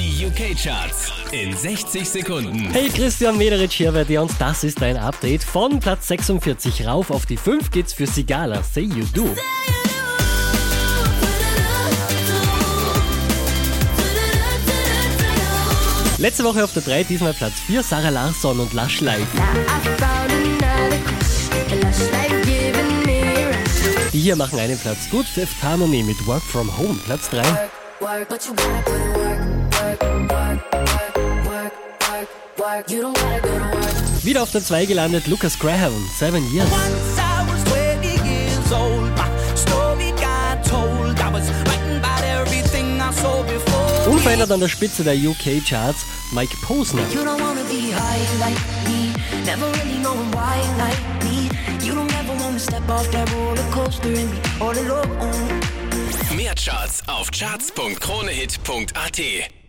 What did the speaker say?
Die UK-Charts in 60 Sekunden. Hey, Christian Mederich hier bei dir und das ist dein Update. Von Platz 46 rauf auf die 5 geht's für Sigala, Say You Do. Letzte Woche auf der 3, diesmal Platz 4, Sarah Larsson und Lush Life. Die hier machen einen Platz gut, Fifth Harmony mit Work From Home, Platz 3. Wieder auf der 2 gelandet, Lucas Graham, Seven Years. Unverändert an der Spitze der UK-Charts, Mike Posner. Mehr Charts auf charts.kronehit.at